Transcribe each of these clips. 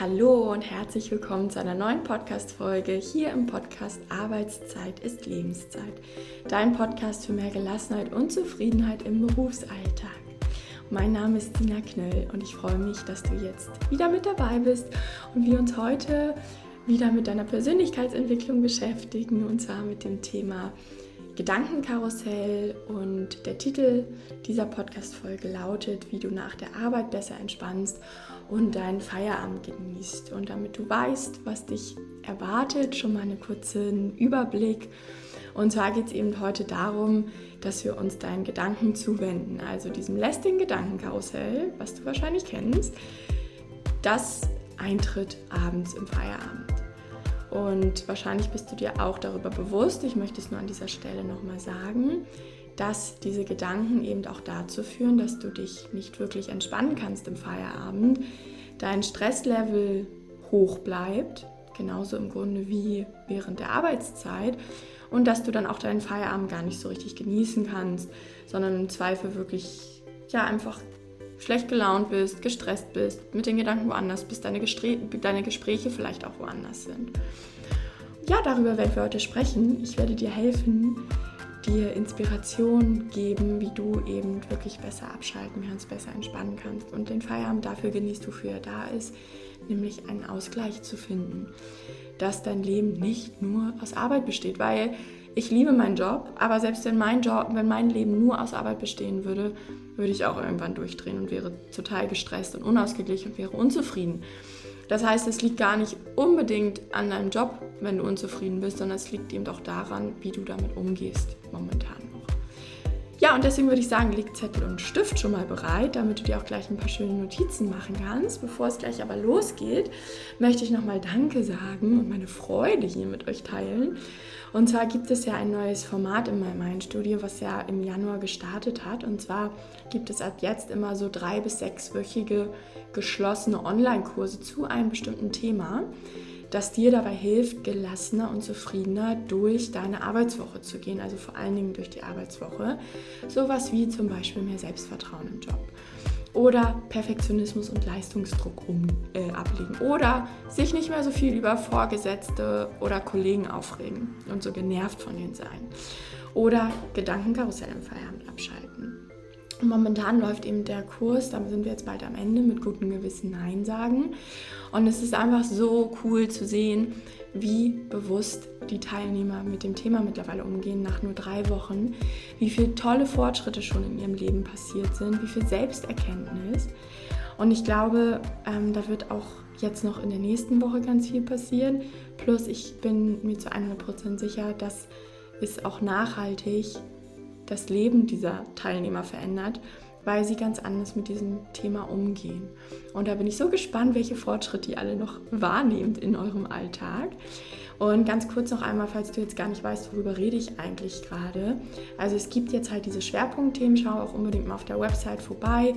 Hallo und herzlich willkommen zu einer neuen Podcast-Folge hier im Podcast Arbeitszeit ist Lebenszeit. Dein Podcast für mehr Gelassenheit und Zufriedenheit im Berufsalltag. Mein Name ist Dina Knöll und ich freue mich, dass du jetzt wieder mit dabei bist und wir uns heute wieder mit deiner Persönlichkeitsentwicklung beschäftigen und zwar mit dem Thema Gedankenkarussell und der Titel dieser Podcast-Folge lautet, wie du nach der Arbeit besser entspannst und deinen Feierabend genießt. Und damit du weißt, was dich erwartet, schon mal einen kurzen Überblick. Und zwar geht es eben heute darum, dass wir uns deinen Gedanken zuwenden, also diesem lästigen Gedankenkarussell, was du wahrscheinlich kennst, das eintritt abends im Feierabend. Und wahrscheinlich bist du dir auch darüber bewusst, ich möchte es nur an dieser Stelle nochmal sagen, dass diese Gedanken eben auch dazu führen, dass du dich nicht wirklich entspannen kannst im Feierabend, dein Stresslevel hoch bleibt, genauso im Grunde wie während der Arbeitszeit und dass du dann auch deinen Feierabend gar nicht so richtig genießen kannst, sondern im Zweifel wirklich ja einfach schlecht gelaunt bist, gestresst bist, mit den Gedanken woanders bist, deine, Gestre deine Gespräche vielleicht auch woanders sind. Ja, darüber werden wir heute sprechen. Ich werde dir helfen, dir Inspiration geben, wie du eben wirklich besser abschalten kannst, besser entspannen kannst und den Feierabend dafür genießt, wofür er da ist, nämlich einen Ausgleich zu finden, dass dein Leben nicht nur aus Arbeit besteht, weil ich liebe meinen Job, aber selbst wenn mein Job, wenn mein Leben nur aus Arbeit bestehen würde, würde ich auch irgendwann durchdrehen und wäre total gestresst und unausgeglichen und wäre unzufrieden. Das heißt, es liegt gar nicht unbedingt an deinem Job, wenn du unzufrieden bist, sondern es liegt eben doch daran, wie du damit umgehst momentan. Ja, und deswegen würde ich sagen, leg Zettel und Stift schon mal bereit, damit du dir auch gleich ein paar schöne Notizen machen kannst. Bevor es gleich aber losgeht, möchte ich nochmal Danke sagen und meine Freude hier mit euch teilen. Und zwar gibt es ja ein neues Format in meinem Mind-Studio, was ja im Januar gestartet hat. Und zwar gibt es ab jetzt immer so drei bis sechswöchige geschlossene Online-Kurse zu einem bestimmten Thema, das dir dabei hilft, gelassener und zufriedener durch deine Arbeitswoche zu gehen, also vor allen Dingen durch die Arbeitswoche. Sowas wie zum Beispiel mehr Selbstvertrauen im Job oder Perfektionismus und Leistungsdruck um, äh, ablegen oder sich nicht mehr so viel über Vorgesetzte oder Kollegen aufregen und so genervt von denen sein oder Gedankenkarussell im Feierabend abschalten. Momentan läuft eben der Kurs, da sind wir jetzt bald am Ende, mit gutem Gewissen Nein sagen. Und es ist einfach so cool zu sehen, wie bewusst die Teilnehmer mit dem Thema mittlerweile umgehen nach nur drei Wochen, wie viele tolle Fortschritte schon in ihrem Leben passiert sind, wie viel Selbsterkenntnis. Und ich glaube, ähm, da wird auch jetzt noch in der nächsten Woche ganz viel passieren. Plus ich bin mir zu 100% sicher, dass es auch nachhaltig das Leben dieser Teilnehmer verändert, weil sie ganz anders mit diesem Thema umgehen. Und da bin ich so gespannt, welche Fortschritte ihr alle noch wahrnehmt in eurem Alltag. Und ganz kurz noch einmal, falls du jetzt gar nicht weißt, worüber rede ich eigentlich gerade. Also es gibt jetzt halt diese Schwerpunktthemen, schau auch unbedingt mal auf der Website vorbei.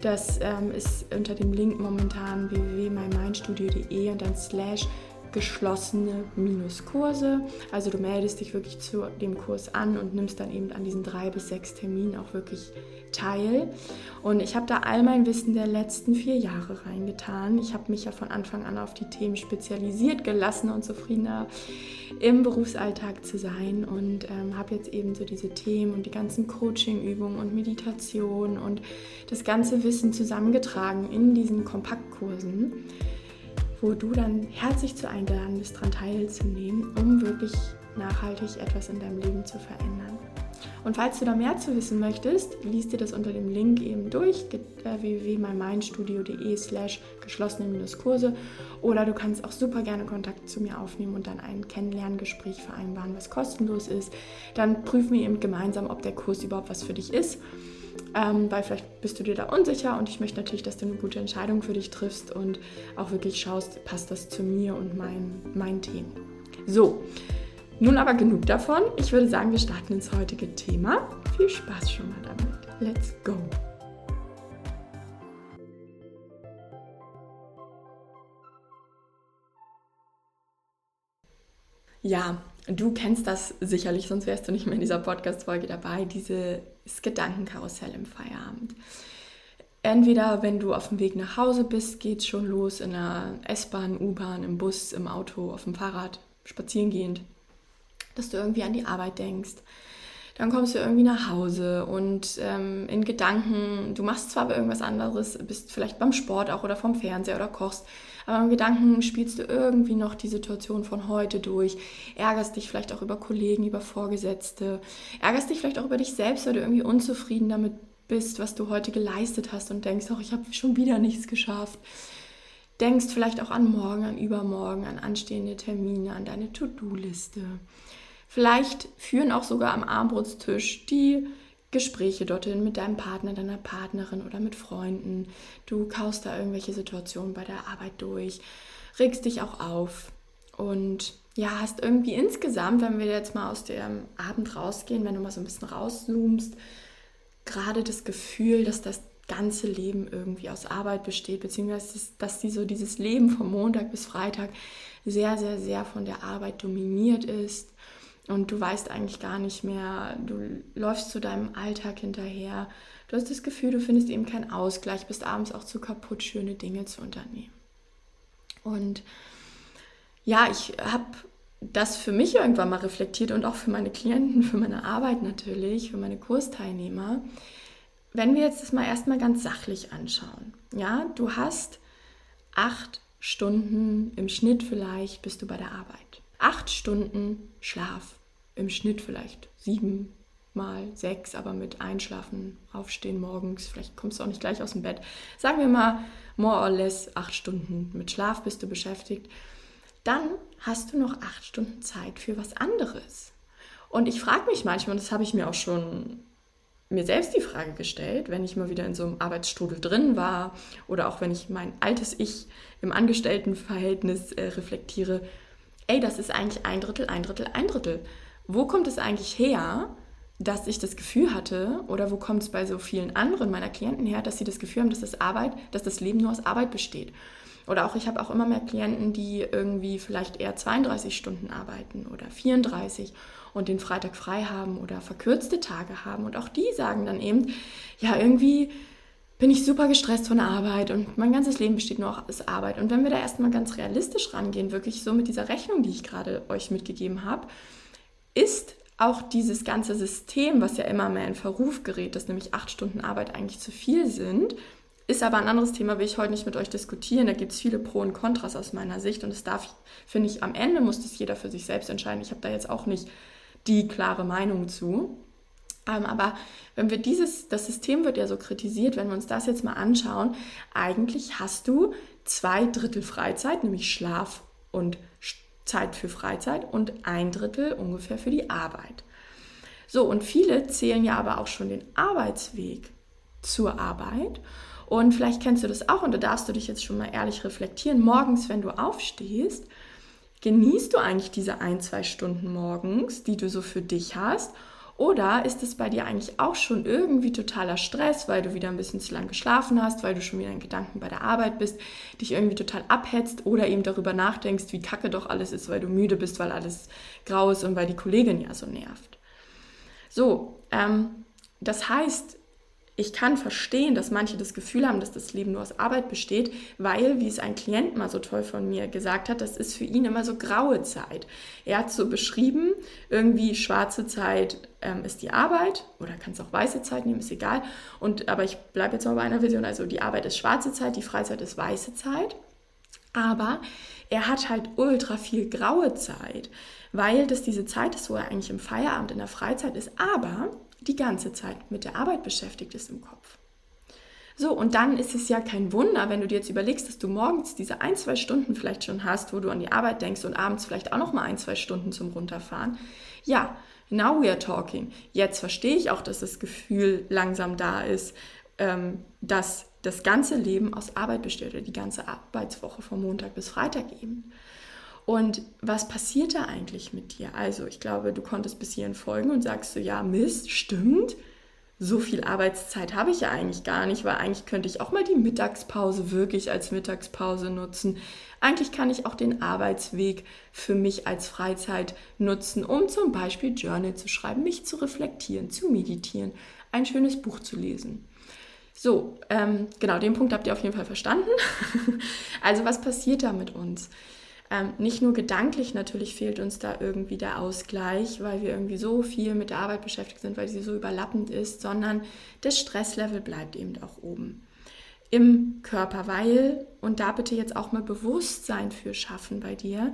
Das ähm, ist unter dem Link momentan www.mymindstudio.de und dann slash geschlossene Minuskurse. Also du meldest dich wirklich zu dem Kurs an und nimmst dann eben an diesen drei bis sechs Terminen auch wirklich teil. Und ich habe da all mein Wissen der letzten vier Jahre reingetan. Ich habe mich ja von Anfang an auf die Themen spezialisiert, gelassener und zufriedener im Berufsalltag zu sein und ähm, habe jetzt eben so diese Themen und die ganzen Coaching-Übungen und Meditation und das ganze Wissen zusammengetragen in diesen Kompaktkursen wo du dann herzlich zu eingeladen bist, daran teilzunehmen, um wirklich nachhaltig etwas in deinem Leben zu verändern. Und falls du da mehr zu wissen möchtest, liest dir das unter dem Link eben durch, www.mymindstudio.de slash geschlossene Kurse oder du kannst auch super gerne Kontakt zu mir aufnehmen und dann ein Kennenlerngespräch vereinbaren, was kostenlos ist. Dann prüfen wir eben gemeinsam, ob der Kurs überhaupt was für dich ist ähm, weil vielleicht bist du dir da unsicher und ich möchte natürlich, dass du eine gute Entscheidung für dich triffst und auch wirklich schaust, passt das zu mir und mein, mein Themen. So, nun aber genug davon. Ich würde sagen, wir starten ins heutige Thema. Viel Spaß schon mal damit. Let's go! Ja, du kennst das sicherlich, sonst wärst du nicht mehr in dieser Podcast-Folge dabei, dieses Gedankenkarussell im Feierabend. entweder wenn du auf dem Weg nach Hause bist, geht es schon los in der S-Bahn, U-Bahn, im Bus, im Auto, auf dem Fahrrad, spazieren gehend, dass du irgendwie an die Arbeit denkst. Dann kommst du irgendwie nach Hause und ähm, in Gedanken, du machst zwar irgendwas anderes, bist vielleicht beim Sport auch oder vom Fernseher oder kochst, aber im Gedanken spielst du irgendwie noch die Situation von heute durch, ärgerst dich vielleicht auch über Kollegen, über Vorgesetzte, ärgerst dich vielleicht auch über dich selbst, weil du irgendwie unzufrieden damit bist, was du heute geleistet hast und denkst, ach, ich habe schon wieder nichts geschafft. Denkst vielleicht auch an morgen, an übermorgen, an anstehende Termine, an deine To-Do-Liste. Vielleicht führen auch sogar am Armbrutstisch die Gespräche dorthin mit deinem Partner, deiner Partnerin oder mit Freunden. Du kaust da irgendwelche Situationen bei der Arbeit durch, regst dich auch auf und ja, hast irgendwie insgesamt, wenn wir jetzt mal aus dem Abend rausgehen, wenn du mal so ein bisschen rauszoomst, gerade das Gefühl, dass das ganze Leben irgendwie aus Arbeit besteht, beziehungsweise dass die so dieses Leben von Montag bis Freitag sehr, sehr, sehr von der Arbeit dominiert ist und du weißt eigentlich gar nicht mehr, du läufst zu deinem Alltag hinterher, du hast das Gefühl, du findest eben keinen Ausgleich, bist abends auch zu kaputt, schöne Dinge zu unternehmen. Und ja, ich habe das für mich irgendwann mal reflektiert und auch für meine Klienten, für meine Arbeit natürlich, für meine Kursteilnehmer. Wenn wir jetzt das mal erstmal ganz sachlich anschauen, ja, du hast acht Stunden im Schnitt vielleicht bist du bei der Arbeit. Acht Stunden Schlaf, im Schnitt vielleicht sieben mal sechs, aber mit Einschlafen, Aufstehen morgens, vielleicht kommst du auch nicht gleich aus dem Bett. Sagen wir mal, more or less acht Stunden mit Schlaf bist du beschäftigt dann hast du noch acht Stunden Zeit für was anderes. Und ich frage mich manchmal, und das habe ich mir auch schon mir selbst die Frage gestellt, wenn ich mal wieder in so einem Arbeitsstrudel drin war oder auch wenn ich mein altes Ich im Angestelltenverhältnis äh, reflektiere, ey, das ist eigentlich ein Drittel, ein Drittel, ein Drittel. Wo kommt es eigentlich her, dass ich das Gefühl hatte, oder wo kommt es bei so vielen anderen meiner Klienten her, dass sie das Gefühl haben, dass das Arbeit, dass das Leben nur aus Arbeit besteht? Oder auch ich habe auch immer mehr Klienten, die irgendwie vielleicht eher 32 Stunden arbeiten oder 34 und den Freitag frei haben oder verkürzte Tage haben. Und auch die sagen dann eben, ja, irgendwie bin ich super gestresst von Arbeit und mein ganzes Leben besteht nur aus Arbeit. Und wenn wir da erstmal ganz realistisch rangehen, wirklich so mit dieser Rechnung, die ich gerade euch mitgegeben habe, ist auch dieses ganze System, was ja immer mehr in Verruf gerät, dass nämlich acht Stunden Arbeit eigentlich zu viel sind, ist aber ein anderes Thema, will ich heute nicht mit euch diskutieren. Da gibt es viele Pro und Kontras aus meiner Sicht und es darf, finde ich, am Ende muss das jeder für sich selbst entscheiden. Ich habe da jetzt auch nicht die klare Meinung zu. Aber wenn wir dieses, das System wird ja so kritisiert, wenn wir uns das jetzt mal anschauen, eigentlich hast du zwei Drittel Freizeit, nämlich Schlaf und Zeit für Freizeit und ein Drittel ungefähr für die Arbeit. So, und viele zählen ja aber auch schon den Arbeitsweg zur Arbeit und vielleicht kennst du das auch und da darfst du dich jetzt schon mal ehrlich reflektieren. Morgens, wenn du aufstehst, genießt du eigentlich diese ein, zwei Stunden morgens, die du so für dich hast? Oder ist es bei dir eigentlich auch schon irgendwie totaler Stress, weil du wieder ein bisschen zu lang geschlafen hast, weil du schon wieder in Gedanken bei der Arbeit bist, dich irgendwie total abhetzt oder eben darüber nachdenkst, wie kacke doch alles ist, weil du müde bist, weil alles grau ist und weil die Kollegin ja so nervt. So, ähm, das heißt, ich kann verstehen, dass manche das Gefühl haben, dass das Leben nur aus Arbeit besteht, weil, wie es ein Klient mal so toll von mir gesagt hat, das ist für ihn immer so graue Zeit. Er hat so beschrieben, irgendwie schwarze Zeit ähm, ist die Arbeit oder kannst auch weiße Zeit nehmen, ist egal. Und, aber ich bleibe jetzt mal bei einer Vision, also die Arbeit ist schwarze Zeit, die Freizeit ist weiße Zeit. Aber er hat halt ultra viel graue Zeit, weil das diese Zeit ist, wo er eigentlich im Feierabend in der Freizeit ist. Aber die ganze Zeit mit der Arbeit beschäftigt ist im Kopf. So, und dann ist es ja kein Wunder, wenn du dir jetzt überlegst, dass du morgens diese ein, zwei Stunden vielleicht schon hast, wo du an die Arbeit denkst und abends vielleicht auch noch mal ein, zwei Stunden zum Runterfahren. Ja, now we are talking. Jetzt verstehe ich auch, dass das Gefühl langsam da ist, ähm, dass das ganze Leben aus Arbeit besteht oder die ganze Arbeitswoche von Montag bis Freitag eben. Und was passiert da eigentlich mit dir? Also, ich glaube, du konntest bis hierhin folgen und sagst so, ja, Mist, stimmt. So viel Arbeitszeit habe ich ja eigentlich gar nicht, weil eigentlich könnte ich auch mal die Mittagspause wirklich als Mittagspause nutzen. Eigentlich kann ich auch den Arbeitsweg für mich als Freizeit nutzen, um zum Beispiel Journal zu schreiben, mich zu reflektieren, zu meditieren, ein schönes Buch zu lesen. So, ähm, genau, den Punkt habt ihr auf jeden Fall verstanden. also was passiert da mit uns? Ähm, nicht nur gedanklich natürlich fehlt uns da irgendwie der Ausgleich, weil wir irgendwie so viel mit der Arbeit beschäftigt sind, weil sie so überlappend ist, sondern das Stresslevel bleibt eben auch oben im Körper, weil, und da bitte jetzt auch mal Bewusstsein für schaffen bei dir,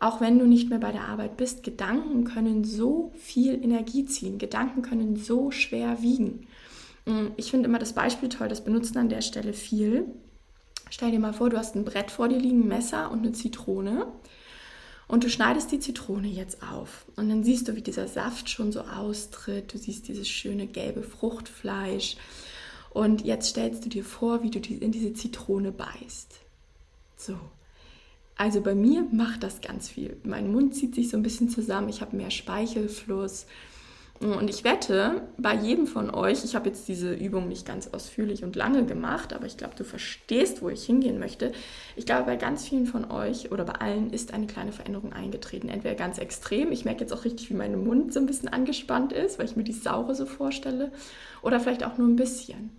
auch wenn du nicht mehr bei der Arbeit bist, Gedanken können so viel Energie ziehen, Gedanken können so schwer wiegen. Mm, ich finde immer das Beispiel toll, das benutzen an der Stelle viel. Stell dir mal vor, du hast ein Brett vor dir liegen, ein Messer und eine Zitrone. Und du schneidest die Zitrone jetzt auf. Und dann siehst du, wie dieser Saft schon so austritt. Du siehst dieses schöne gelbe Fruchtfleisch. Und jetzt stellst du dir vor, wie du in diese Zitrone beißt. So. Also bei mir macht das ganz viel. Mein Mund zieht sich so ein bisschen zusammen, ich habe mehr Speichelfluss. Und ich wette, bei jedem von euch, ich habe jetzt diese Übung nicht ganz ausführlich und lange gemacht, aber ich glaube, du verstehst, wo ich hingehen möchte. Ich glaube, bei ganz vielen von euch oder bei allen ist eine kleine Veränderung eingetreten. Entweder ganz extrem, ich merke jetzt auch richtig, wie mein Mund so ein bisschen angespannt ist, weil ich mir die Saure so vorstelle, oder vielleicht auch nur ein bisschen.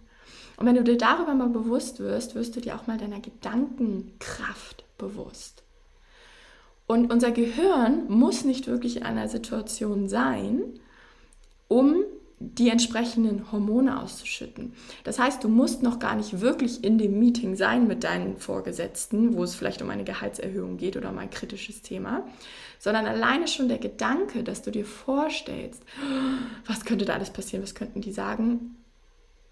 Und wenn du dir darüber mal bewusst wirst, wirst du dir auch mal deiner Gedankenkraft bewusst. Und unser Gehirn muss nicht wirklich in einer Situation sein, um die entsprechenden Hormone auszuschütten. Das heißt, du musst noch gar nicht wirklich in dem Meeting sein mit deinen Vorgesetzten, wo es vielleicht um eine Gehaltserhöhung geht oder um ein kritisches Thema, sondern alleine schon der Gedanke, dass du dir vorstellst, was könnte da alles passieren, was könnten die sagen,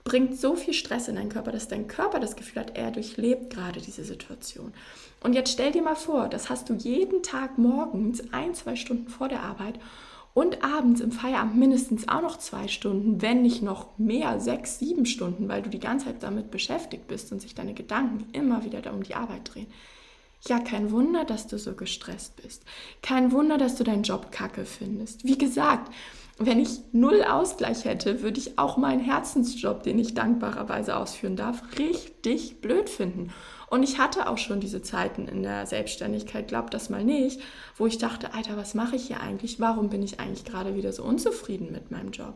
bringt so viel Stress in deinen Körper, dass dein Körper das Gefühl hat, er durchlebt gerade diese Situation. Und jetzt stell dir mal vor, das hast du jeden Tag morgens ein, zwei Stunden vor der Arbeit und abends im Feierabend mindestens auch noch zwei Stunden, wenn nicht noch mehr, sechs, sieben Stunden, weil du die ganze Zeit damit beschäftigt bist und sich deine Gedanken immer wieder da um die Arbeit drehen. Ja, kein Wunder, dass du so gestresst bist. Kein Wunder, dass du deinen Job kacke findest. Wie gesagt, wenn ich null Ausgleich hätte, würde ich auch meinen Herzensjob, den ich dankbarerweise ausführen darf, richtig blöd finden. Und ich hatte auch schon diese Zeiten in der Selbstständigkeit, glaubt das mal nicht, wo ich dachte, Alter, was mache ich hier eigentlich? Warum bin ich eigentlich gerade wieder so unzufrieden mit meinem Job?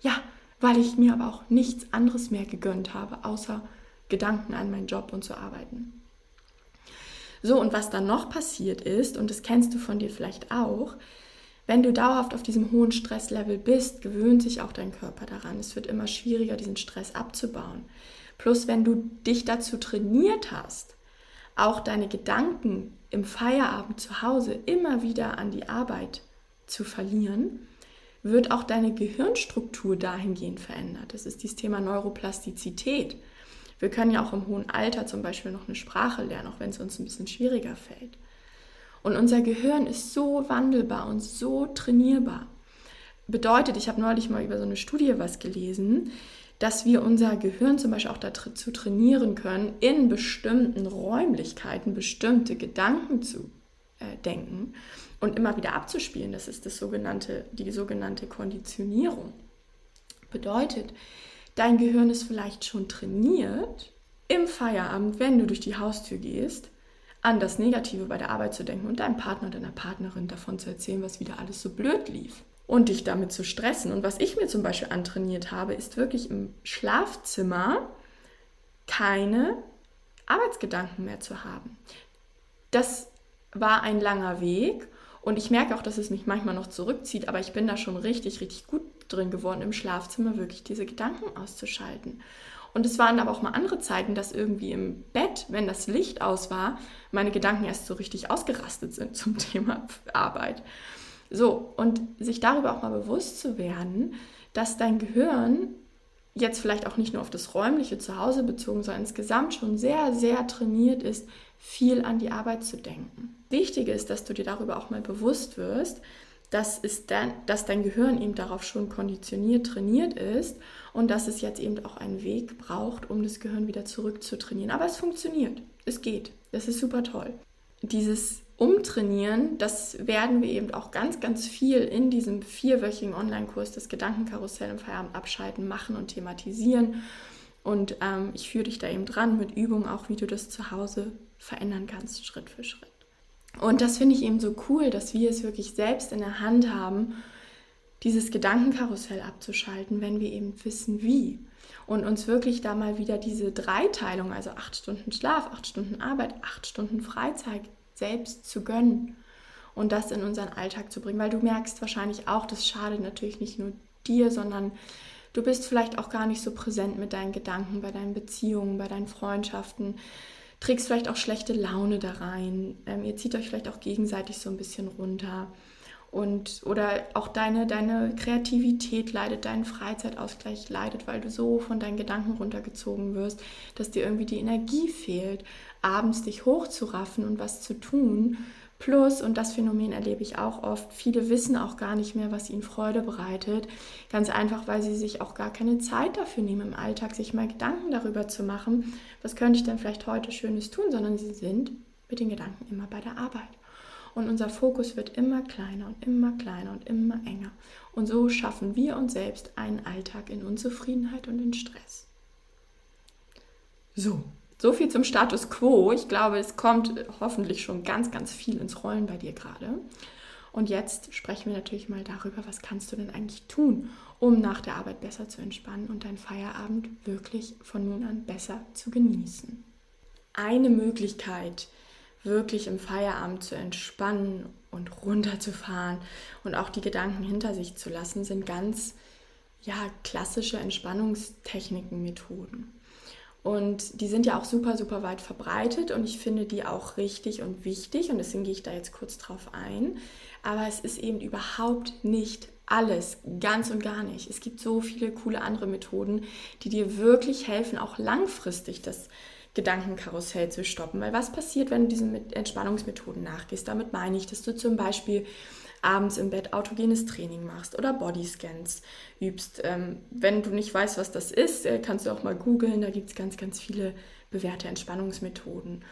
Ja, weil ich mir aber auch nichts anderes mehr gegönnt habe, außer Gedanken an meinen Job und zu arbeiten. So, und was dann noch passiert ist, und das kennst du von dir vielleicht auch, wenn du dauerhaft auf diesem hohen Stresslevel bist, gewöhnt sich auch dein Körper daran. Es wird immer schwieriger, diesen Stress abzubauen. Plus, wenn du dich dazu trainiert hast, auch deine Gedanken im Feierabend zu Hause immer wieder an die Arbeit zu verlieren, wird auch deine Gehirnstruktur dahingehend verändert. Das ist dieses Thema Neuroplastizität. Wir können ja auch im hohen Alter zum Beispiel noch eine Sprache lernen, auch wenn es uns ein bisschen schwieriger fällt. Und unser Gehirn ist so wandelbar und so trainierbar. Bedeutet, ich habe neulich mal über so eine Studie was gelesen, dass wir unser Gehirn zum Beispiel auch dazu trainieren können, in bestimmten Räumlichkeiten bestimmte Gedanken zu äh, denken und immer wieder abzuspielen. Das ist das sogenannte, die sogenannte Konditionierung. Bedeutet, dein Gehirn ist vielleicht schon trainiert, im Feierabend, wenn du durch die Haustür gehst, an das Negative bei der Arbeit zu denken und deinem Partner oder deiner Partnerin davon zu erzählen, was wieder alles so blöd lief und dich damit zu stressen. Und was ich mir zum Beispiel antrainiert habe, ist wirklich im Schlafzimmer keine Arbeitsgedanken mehr zu haben. Das war ein langer Weg und ich merke auch, dass es mich manchmal noch zurückzieht, aber ich bin da schon richtig, richtig gut drin geworden, im Schlafzimmer wirklich diese Gedanken auszuschalten. Und es waren aber auch mal andere Zeiten, dass irgendwie im Bett, wenn das Licht aus war, meine Gedanken erst so richtig ausgerastet sind zum Thema Arbeit. So, und sich darüber auch mal bewusst zu werden, dass dein Gehirn jetzt vielleicht auch nicht nur auf das räumliche Zuhause bezogen, sondern insgesamt schon sehr, sehr trainiert ist, viel an die Arbeit zu denken. Wichtig ist, dass du dir darüber auch mal bewusst wirst, dass, ist dein, dass dein Gehirn eben darauf schon konditioniert, trainiert ist und dass es jetzt eben auch einen Weg braucht, um das Gehirn wieder zurückzutrainieren. Aber es funktioniert, es geht, das ist super toll. Dieses Umtrainieren, das werden wir eben auch ganz, ganz viel in diesem vierwöchigen Online-Kurs des Gedankenkarussell im Feierabend abschalten, machen und thematisieren. Und ähm, ich führe dich da eben dran mit Übungen, auch wie du das zu Hause verändern kannst, Schritt für Schritt. Und das finde ich eben so cool, dass wir es wirklich selbst in der Hand haben, dieses Gedankenkarussell abzuschalten, wenn wir eben wissen, wie. Und uns wirklich da mal wieder diese Dreiteilung, also acht Stunden Schlaf, acht Stunden Arbeit, acht Stunden Freizeit selbst zu gönnen und das in unseren Alltag zu bringen. Weil du merkst wahrscheinlich auch, das schadet natürlich nicht nur dir, sondern du bist vielleicht auch gar nicht so präsent mit deinen Gedanken, bei deinen Beziehungen, bei deinen Freundschaften, trägst vielleicht auch schlechte Laune da rein. Ähm, ihr zieht euch vielleicht auch gegenseitig so ein bisschen runter. Und, oder auch deine, deine Kreativität leidet, dein Freizeitausgleich leidet, weil du so von deinen Gedanken runtergezogen wirst, dass dir irgendwie die Energie fehlt, abends dich hochzuraffen und was zu tun. Plus, und das Phänomen erlebe ich auch oft, viele wissen auch gar nicht mehr, was ihnen Freude bereitet. Ganz einfach, weil sie sich auch gar keine Zeit dafür nehmen im Alltag, sich mal Gedanken darüber zu machen, was könnte ich denn vielleicht heute Schönes tun, sondern sie sind mit den Gedanken immer bei der Arbeit. Und unser Fokus wird immer kleiner und immer kleiner und immer enger. Und so schaffen wir uns selbst einen Alltag in Unzufriedenheit und in Stress. So, so viel zum Status quo. Ich glaube, es kommt hoffentlich schon ganz, ganz viel ins Rollen bei dir gerade. Und jetzt sprechen wir natürlich mal darüber, was kannst du denn eigentlich tun, um nach der Arbeit besser zu entspannen und deinen Feierabend wirklich von nun an besser zu genießen. Eine Möglichkeit, wirklich im Feierabend zu entspannen und runterzufahren und auch die Gedanken hinter sich zu lassen, sind ganz ja, klassische Entspannungstechniken, Methoden. Und die sind ja auch super, super weit verbreitet und ich finde die auch richtig und wichtig und deswegen gehe ich da jetzt kurz drauf ein. Aber es ist eben überhaupt nicht alles, ganz und gar nicht. Es gibt so viele coole andere Methoden, die dir wirklich helfen, auch langfristig das Gedankenkarussell zu stoppen. Weil was passiert, wenn du diesen Entspannungsmethoden nachgehst? Damit meine ich, dass du zum Beispiel abends im Bett autogenes Training machst oder Bodyscans übst. Ähm, wenn du nicht weißt, was das ist, äh, kannst du auch mal googeln. Da gibt es ganz, ganz viele bewährte Entspannungsmethoden.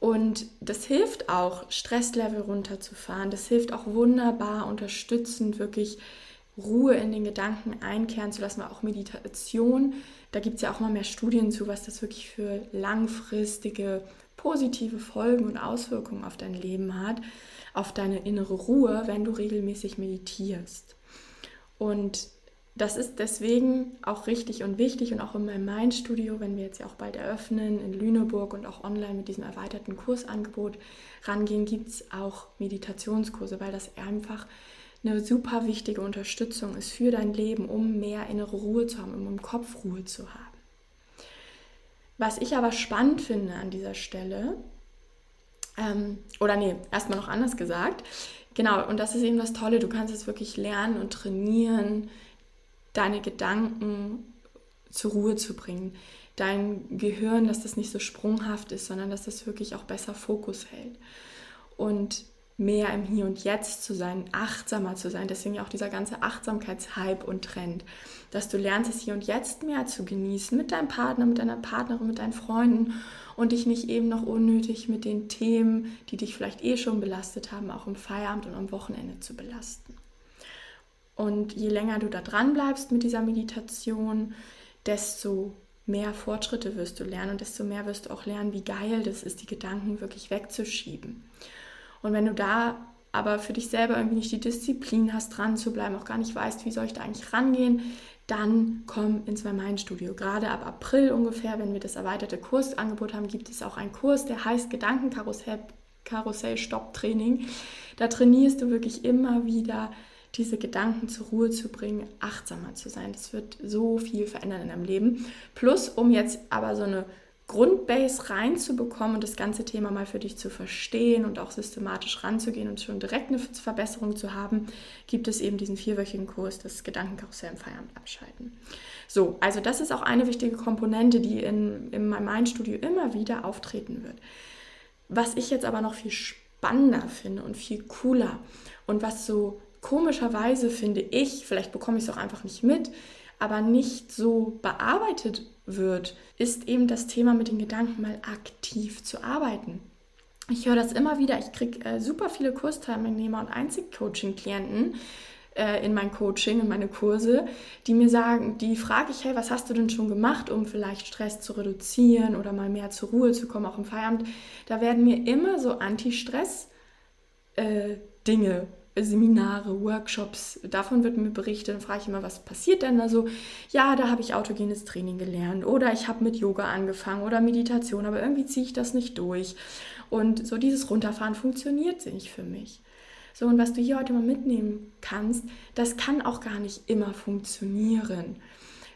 Und das hilft auch, Stresslevel runterzufahren. Das hilft auch wunderbar unterstützend, wirklich Ruhe in den Gedanken einkehren zu lassen, auch Meditation. Da gibt es ja auch mal mehr Studien zu, was das wirklich für langfristige positive Folgen und Auswirkungen auf dein Leben hat, auf deine innere Ruhe, wenn du regelmäßig meditierst. Und das ist deswegen auch richtig und wichtig und auch in meinem Mindstudio, wenn wir jetzt ja auch bald eröffnen in Lüneburg und auch online mit diesem erweiterten Kursangebot rangehen, gibt es auch Meditationskurse, weil das einfach eine super wichtige Unterstützung ist für dein Leben, um mehr innere Ruhe zu haben, um im Kopf Ruhe zu haben. Was ich aber spannend finde an dieser Stelle, ähm, oder nee, erstmal noch anders gesagt, genau, und das ist eben das Tolle, du kannst es wirklich lernen und trainieren, deine Gedanken zur Ruhe zu bringen. Dein Gehirn, dass das nicht so sprunghaft ist, sondern dass das wirklich auch besser Fokus hält. Und mehr im Hier und Jetzt zu sein, achtsamer zu sein. Deswegen auch dieser ganze Achtsamkeitshype und Trend, dass du lernst, das Hier und Jetzt mehr zu genießen mit deinem Partner, mit deiner Partnerin, mit deinen Freunden und dich nicht eben noch unnötig mit den Themen, die dich vielleicht eh schon belastet haben, auch im Feierabend und am Wochenende zu belasten. Und je länger du da dran bleibst mit dieser Meditation, desto mehr Fortschritte wirst du lernen und desto mehr wirst du auch lernen, wie geil das ist, die Gedanken wirklich wegzuschieben. Und wenn du da aber für dich selber irgendwie nicht die Disziplin hast, dran zu bleiben, auch gar nicht weißt, wie soll ich da eigentlich rangehen, dann komm ins My Mind Studio. Gerade ab April ungefähr, wenn wir das erweiterte Kursangebot haben, gibt es auch einen Kurs, der heißt Gedankenkarussell Karussell Stopp Training. Da trainierst du wirklich immer wieder diese Gedanken zur Ruhe zu bringen, achtsamer zu sein. Das wird so viel verändern in deinem Leben. Plus, um jetzt aber so eine Grundbase reinzubekommen und das ganze Thema mal für dich zu verstehen und auch systematisch ranzugehen und schon direkt eine Verbesserung zu haben, gibt es eben diesen vierwöchigen Kurs, das Gedankenkarussell im Feierabend abschalten. So, also das ist auch eine wichtige Komponente, die in, in meinem Mindstudio immer wieder auftreten wird. Was ich jetzt aber noch viel spannender finde und viel cooler und was so komischerweise finde ich, vielleicht bekomme ich es auch einfach nicht mit, aber nicht so bearbeitet wird, ist eben das Thema mit den Gedanken mal aktiv zu arbeiten. Ich höre das immer wieder. Ich kriege äh, super viele Kursteilnehmer und Einzelcoaching-Klienten äh, in mein Coaching, in meine Kurse, die mir sagen, die frage ich, hey, was hast du denn schon gemacht, um vielleicht Stress zu reduzieren oder mal mehr zur Ruhe zu kommen, auch im Feierabend. Da werden mir immer so Anti-Stress- äh, Dinge Seminare, Workshops, davon wird mir berichtet. Dann frage ich immer, was passiert denn da so? Ja, da habe ich autogenes Training gelernt oder ich habe mit Yoga angefangen oder Meditation, aber irgendwie ziehe ich das nicht durch. Und so dieses Runterfahren funktioniert nicht für mich. So, und was du hier heute mal mitnehmen kannst, das kann auch gar nicht immer funktionieren,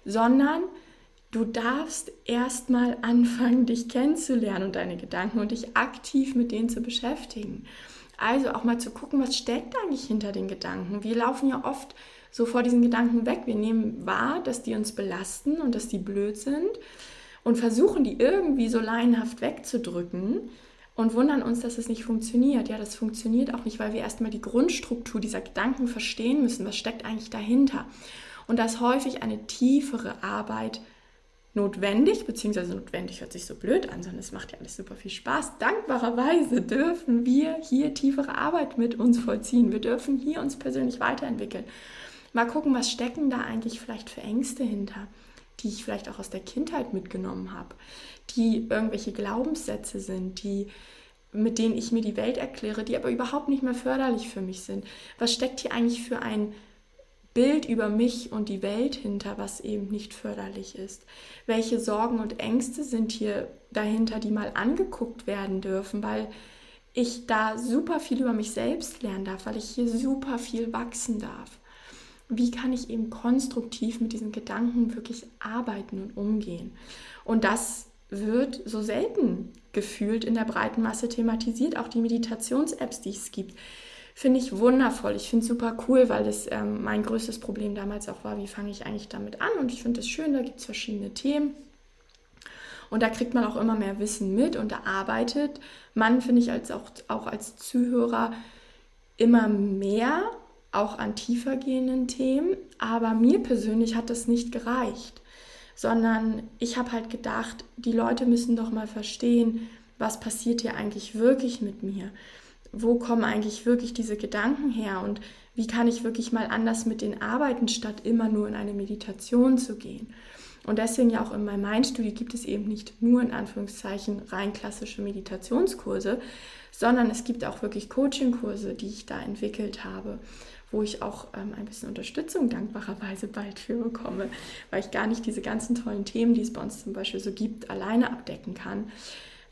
sondern du darfst erstmal anfangen, dich kennenzulernen und deine Gedanken und dich aktiv mit denen zu beschäftigen. Also auch mal zu gucken, was steckt eigentlich hinter den Gedanken. Wir laufen ja oft so vor diesen Gedanken weg. Wir nehmen wahr, dass die uns belasten und dass die blöd sind und versuchen, die irgendwie so laienhaft wegzudrücken und wundern uns, dass es nicht funktioniert. Ja, das funktioniert auch nicht, weil wir erstmal die Grundstruktur dieser Gedanken verstehen müssen. Was steckt eigentlich dahinter? Und dass häufig eine tiefere Arbeit notwendig, beziehungsweise notwendig hört sich so blöd an, sondern es macht ja alles super viel Spaß. Dankbarerweise dürfen wir hier tiefere Arbeit mit uns vollziehen. Wir dürfen hier uns persönlich weiterentwickeln. Mal gucken, was stecken da eigentlich vielleicht für Ängste hinter, die ich vielleicht auch aus der Kindheit mitgenommen habe, die irgendwelche Glaubenssätze sind, die mit denen ich mir die Welt erkläre, die aber überhaupt nicht mehr förderlich für mich sind. Was steckt hier eigentlich für ein Bild über mich und die Welt hinter, was eben nicht förderlich ist? Welche Sorgen und Ängste sind hier dahinter, die mal angeguckt werden dürfen, weil ich da super viel über mich selbst lernen darf, weil ich hier super viel wachsen darf? Wie kann ich eben konstruktiv mit diesen Gedanken wirklich arbeiten und umgehen? Und das wird so selten gefühlt in der breiten Masse thematisiert, auch die Meditations-Apps, die es gibt finde ich wundervoll. Ich finde es super cool, weil das ähm, mein größtes Problem damals auch war, wie fange ich eigentlich damit an. Und ich finde es schön, da gibt es verschiedene Themen. Und da kriegt man auch immer mehr Wissen mit und da arbeitet man, finde ich, als auch, auch als Zuhörer immer mehr auch an tiefer gehenden Themen. Aber mir persönlich hat das nicht gereicht, sondern ich habe halt gedacht, die Leute müssen doch mal verstehen, was passiert hier eigentlich wirklich mit mir wo kommen eigentlich wirklich diese Gedanken her und wie kann ich wirklich mal anders mit den arbeiten, statt immer nur in eine Meditation zu gehen. Und deswegen ja auch in meinem Mindstudio gibt es eben nicht nur in Anführungszeichen rein klassische Meditationskurse, sondern es gibt auch wirklich Coachingkurse, die ich da entwickelt habe, wo ich auch ähm, ein bisschen Unterstützung dankbarerweise bald für bekomme, weil ich gar nicht diese ganzen tollen Themen, die es bei uns zum Beispiel so gibt, alleine abdecken kann.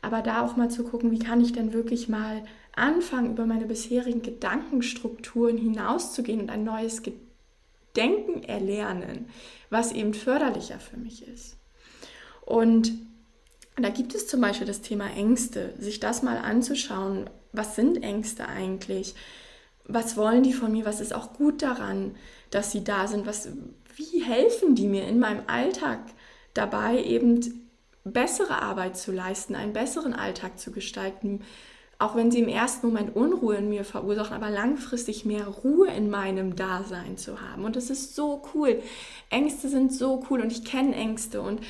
Aber da auch mal zu gucken, wie kann ich denn wirklich mal anfangen, über meine bisherigen Gedankenstrukturen hinauszugehen und ein neues Denken erlernen, was eben förderlicher für mich ist. Und da gibt es zum Beispiel das Thema Ängste, sich das mal anzuschauen. Was sind Ängste eigentlich? Was wollen die von mir? Was ist auch gut daran, dass sie da sind? Was, wie helfen die mir in meinem Alltag dabei, eben bessere Arbeit zu leisten, einen besseren Alltag zu gestalten, auch wenn sie im ersten Moment Unruhe in mir verursachen, aber langfristig mehr Ruhe in meinem Dasein zu haben. Und das ist so cool. Ängste sind so cool und ich kenne Ängste und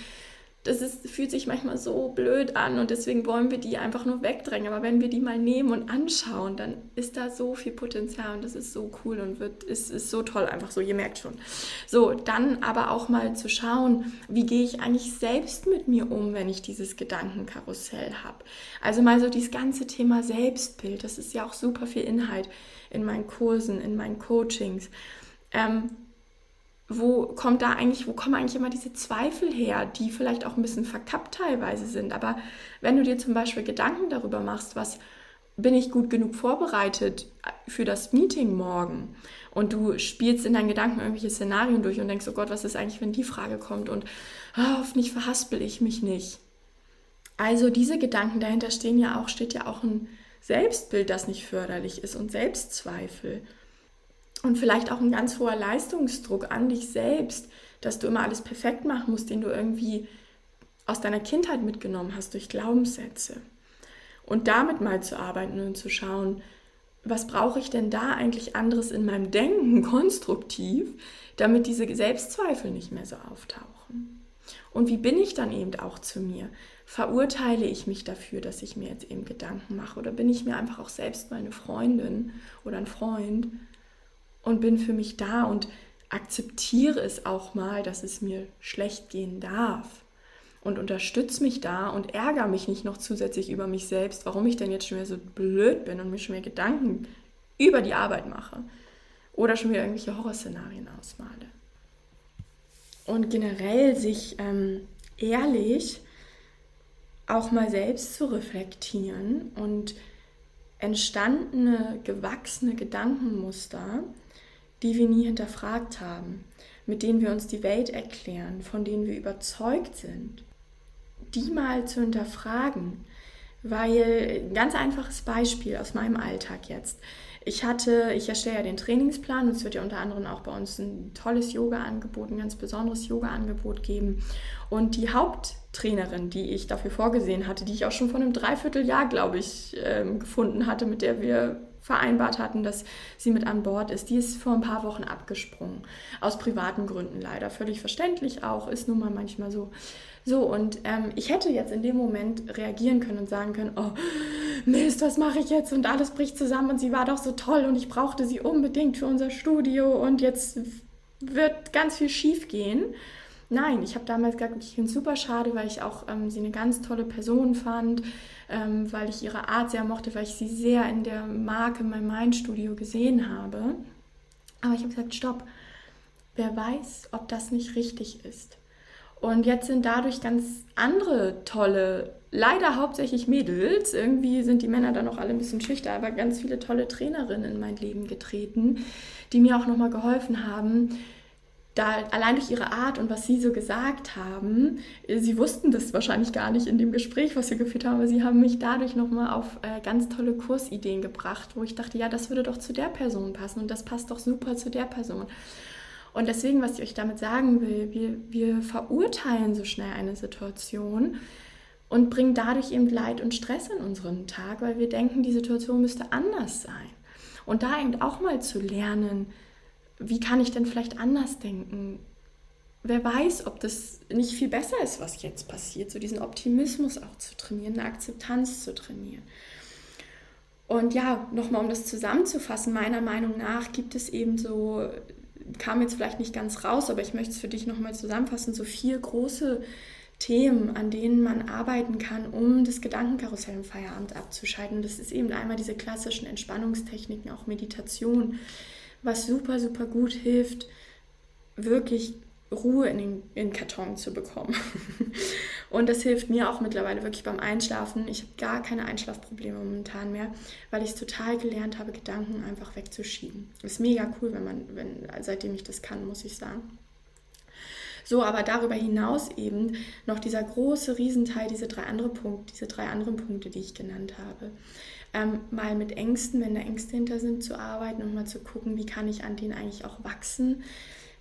das ist, fühlt sich manchmal so blöd an und deswegen wollen wir die einfach nur wegdrängen. Aber wenn wir die mal nehmen und anschauen, dann ist da so viel Potenzial und das ist so cool und wird, ist, ist so toll einfach so, ihr merkt schon. So, dann aber auch mal zu schauen, wie gehe ich eigentlich selbst mit mir um, wenn ich dieses Gedankenkarussell habe. Also mal so dieses ganze Thema Selbstbild, das ist ja auch super viel Inhalt in meinen Kursen, in meinen Coachings. Ähm, wo kommt da eigentlich, wo kommen eigentlich immer diese Zweifel her, die vielleicht auch ein bisschen verkappt teilweise sind. Aber wenn du dir zum Beispiel Gedanken darüber machst, was bin ich gut genug vorbereitet für das Meeting morgen? Und du spielst in deinen Gedanken irgendwelche Szenarien durch und denkst, oh Gott, was ist eigentlich, wenn die Frage kommt? Und oh, hoffentlich verhaspel ich mich nicht. Also diese Gedanken dahinter stehen ja auch, steht ja auch ein Selbstbild, das nicht förderlich ist und Selbstzweifel und vielleicht auch ein ganz hoher Leistungsdruck an dich selbst, dass du immer alles perfekt machen musst, den du irgendwie aus deiner Kindheit mitgenommen hast durch Glaubenssätze. Und damit mal zu arbeiten und zu schauen, was brauche ich denn da eigentlich anderes in meinem Denken konstruktiv, damit diese Selbstzweifel nicht mehr so auftauchen. Und wie bin ich dann eben auch zu mir? Verurteile ich mich dafür, dass ich mir jetzt eben Gedanken mache? Oder bin ich mir einfach auch selbst meine Freundin oder ein Freund und bin für mich da und akzeptiere es auch mal, dass es mir schlecht gehen darf und unterstütze mich da und ärgere mich nicht noch zusätzlich über mich selbst, warum ich denn jetzt schon wieder so blöd bin und mir schon mehr Gedanken über die Arbeit mache oder schon wieder irgendwelche Horrorszenarien ausmale. Und generell sich ähm, ehrlich auch mal selbst zu reflektieren und entstandene, gewachsene Gedankenmuster, die wir nie hinterfragt haben, mit denen wir uns die Welt erklären, von denen wir überzeugt sind, die mal zu hinterfragen. Weil ein ganz einfaches Beispiel aus meinem Alltag jetzt. Ich hatte, ich erstelle ja den Trainingsplan und es wird ja unter anderem auch bei uns ein tolles Yoga-Angebot, ein ganz besonderes Yoga-Angebot geben. Und die Haupttrainerin, die ich dafür vorgesehen hatte, die ich auch schon vor einem Dreivierteljahr, glaube ich, ähm, gefunden hatte, mit der wir vereinbart hatten, dass sie mit an Bord ist, die ist vor ein paar Wochen abgesprungen. Aus privaten Gründen leider. Völlig verständlich auch, ist nun mal manchmal so. So, und ähm, ich hätte jetzt in dem Moment reagieren können und sagen können, oh, Mist, was mache ich jetzt? Und alles bricht zusammen und sie war doch so toll und ich brauchte sie unbedingt für unser Studio und jetzt wird ganz viel schief gehen. Nein, ich habe damals gesagt, ich finde es super schade, weil ich auch ähm, sie eine ganz tolle Person fand, ähm, weil ich ihre Art sehr mochte, weil ich sie sehr in der Marke mein Mind Studio gesehen habe. Aber ich habe gesagt, stopp, wer weiß, ob das nicht richtig ist. Und jetzt sind dadurch ganz andere tolle, leider hauptsächlich Mädels, irgendwie sind die Männer dann noch alle ein bisschen schüchtern, aber ganz viele tolle Trainerinnen in mein Leben getreten, die mir auch nochmal geholfen haben, da allein durch ihre Art und was sie so gesagt haben, sie wussten das wahrscheinlich gar nicht in dem Gespräch, was wir geführt haben, aber sie haben mich dadurch nochmal auf äh, ganz tolle Kursideen gebracht, wo ich dachte, ja, das würde doch zu der Person passen und das passt doch super zu der Person. Und deswegen, was ich euch damit sagen will, wir, wir verurteilen so schnell eine Situation und bringen dadurch eben Leid und Stress in unseren Tag, weil wir denken, die Situation müsste anders sein. Und da eben auch mal zu lernen, wie kann ich denn vielleicht anders denken? Wer weiß, ob das nicht viel besser ist, was jetzt passiert, so diesen Optimismus auch zu trainieren, eine Akzeptanz zu trainieren. Und ja, nochmal um das zusammenzufassen, meiner Meinung nach gibt es eben so kam jetzt vielleicht nicht ganz raus, aber ich möchte es für dich nochmal zusammenfassen, so vier große Themen, an denen man arbeiten kann, um das Gedankenkarussell im Feierabend abzuschalten. Das ist eben einmal diese klassischen Entspannungstechniken, auch Meditation, was super, super gut hilft, wirklich Ruhe in den, in den Karton zu bekommen. Und das hilft mir auch mittlerweile wirklich beim Einschlafen. Ich habe gar keine Einschlafprobleme momentan mehr, weil ich es total gelernt habe, Gedanken einfach wegzuschieben. Ist mega cool, wenn man, wenn, seitdem ich das kann, muss ich sagen. So, aber darüber hinaus eben noch dieser große Riesenteil, diese drei andere Punkte, diese drei anderen Punkte, die ich genannt habe. Ähm, mal mit Ängsten, wenn da Ängste hinter sind, zu arbeiten und mal zu gucken, wie kann ich an denen eigentlich auch wachsen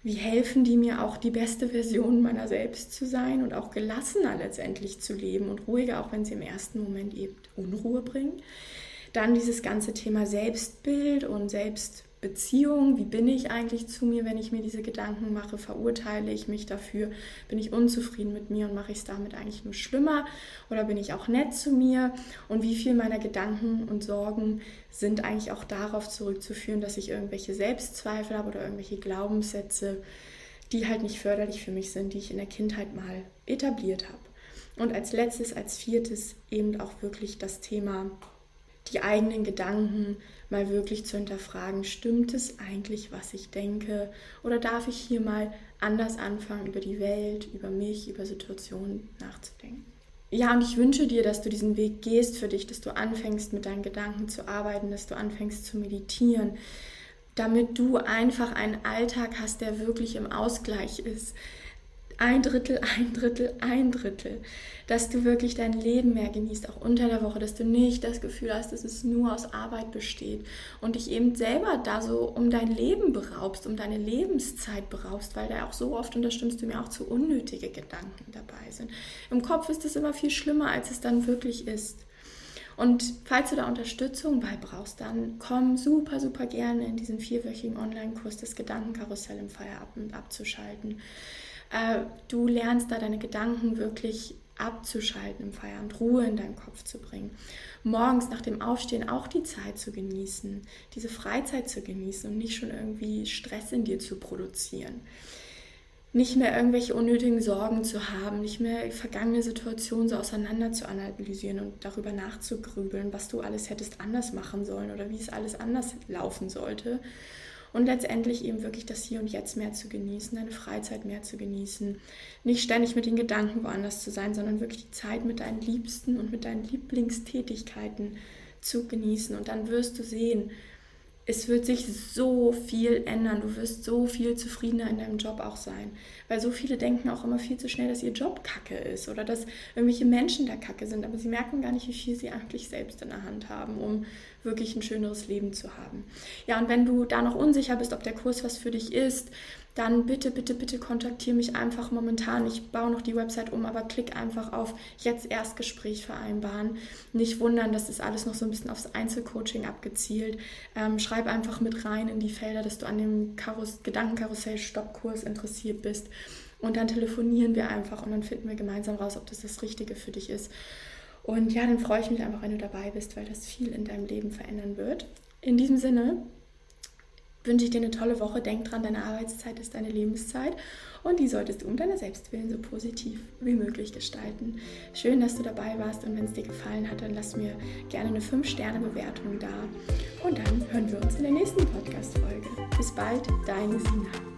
wie helfen die mir auch die beste Version meiner selbst zu sein und auch gelassener letztendlich zu leben und ruhiger, auch wenn sie im ersten Moment eben Unruhe bringen. Dann dieses ganze Thema Selbstbild und Selbst Beziehung, wie bin ich eigentlich zu mir, wenn ich mir diese Gedanken mache, verurteile ich mich dafür, bin ich unzufrieden mit mir und mache ich es damit eigentlich nur schlimmer? Oder bin ich auch nett zu mir? Und wie viel meiner Gedanken und Sorgen sind eigentlich auch darauf zurückzuführen, dass ich irgendwelche Selbstzweifel habe oder irgendwelche Glaubenssätze, die halt nicht förderlich für mich sind, die ich in der Kindheit mal etabliert habe. Und als letztes, als viertes eben auch wirklich das Thema die eigenen Gedanken mal wirklich zu hinterfragen, stimmt es eigentlich, was ich denke? Oder darf ich hier mal anders anfangen, über die Welt, über mich, über Situationen nachzudenken? Ja, und ich wünsche dir, dass du diesen Weg gehst für dich, dass du anfängst mit deinen Gedanken zu arbeiten, dass du anfängst zu meditieren, damit du einfach einen Alltag hast, der wirklich im Ausgleich ist, ein Drittel, ein Drittel, ein Drittel, dass du wirklich dein Leben mehr genießt, auch unter der Woche, dass du nicht das Gefühl hast, dass es nur aus Arbeit besteht und dich eben selber da so um dein Leben beraubst, um deine Lebenszeit beraubst, weil da auch so oft, und da stimmst du mir auch zu, unnötige Gedanken dabei sind. Im Kopf ist es immer viel schlimmer, als es dann wirklich ist. Und falls du da Unterstützung bei brauchst, dann komm super, super gerne in diesen vierwöchigen Online-Kurs, das Gedankenkarussell im Feierabend abzuschalten. Äh, du lernst da deine Gedanken wirklich abzuschalten im Feierabend, Ruhe in deinen Kopf zu bringen. Morgens nach dem Aufstehen auch die Zeit zu genießen, diese Freizeit zu genießen und nicht schon irgendwie Stress in dir zu produzieren. nicht mehr irgendwelche unnötigen Sorgen zu haben, nicht mehr vergangene Situationen so auseinander zu analysieren und darüber nachzugrübeln, was du alles hättest anders machen sollen oder wie es alles anders laufen sollte. Und letztendlich eben wirklich das Hier und Jetzt mehr zu genießen, deine Freizeit mehr zu genießen. Nicht ständig mit den Gedanken woanders zu sein, sondern wirklich die Zeit mit deinen Liebsten und mit deinen Lieblingstätigkeiten zu genießen. Und dann wirst du sehen, es wird sich so viel ändern. Du wirst so viel zufriedener in deinem Job auch sein. Weil so viele denken auch immer viel zu schnell, dass ihr Job kacke ist oder dass irgendwelche Menschen da kacke sind. Aber sie merken gar nicht, wie viel sie eigentlich selbst in der Hand haben, um wirklich ein schöneres Leben zu haben. Ja, und wenn du da noch unsicher bist, ob der Kurs was für dich ist, dann bitte, bitte, bitte kontaktiere mich einfach momentan. Ich baue noch die Website um, aber klick einfach auf jetzt Erstgespräch vereinbaren. Nicht wundern, das ist alles noch so ein bisschen aufs Einzelcoaching abgezielt. Ähm, schreib einfach mit rein in die Felder, dass du an dem Karus Gedankenkarussell-Stoppkurs interessiert bist. Und dann telefonieren wir einfach und dann finden wir gemeinsam raus, ob das das Richtige für dich ist. Und ja, dann freue ich mich einfach, wenn du dabei bist, weil das viel in deinem Leben verändern wird. In diesem Sinne, wünsche ich dir eine tolle Woche. Denk dran, deine Arbeitszeit ist deine Lebenszeit und die solltest du um deiner Selbstwillen so positiv wie möglich gestalten. Schön, dass du dabei warst und wenn es dir gefallen hat, dann lass mir gerne eine 5-Sterne-Bewertung da und dann hören wir uns in der nächsten Podcast-Folge. Bis bald, deine Sina.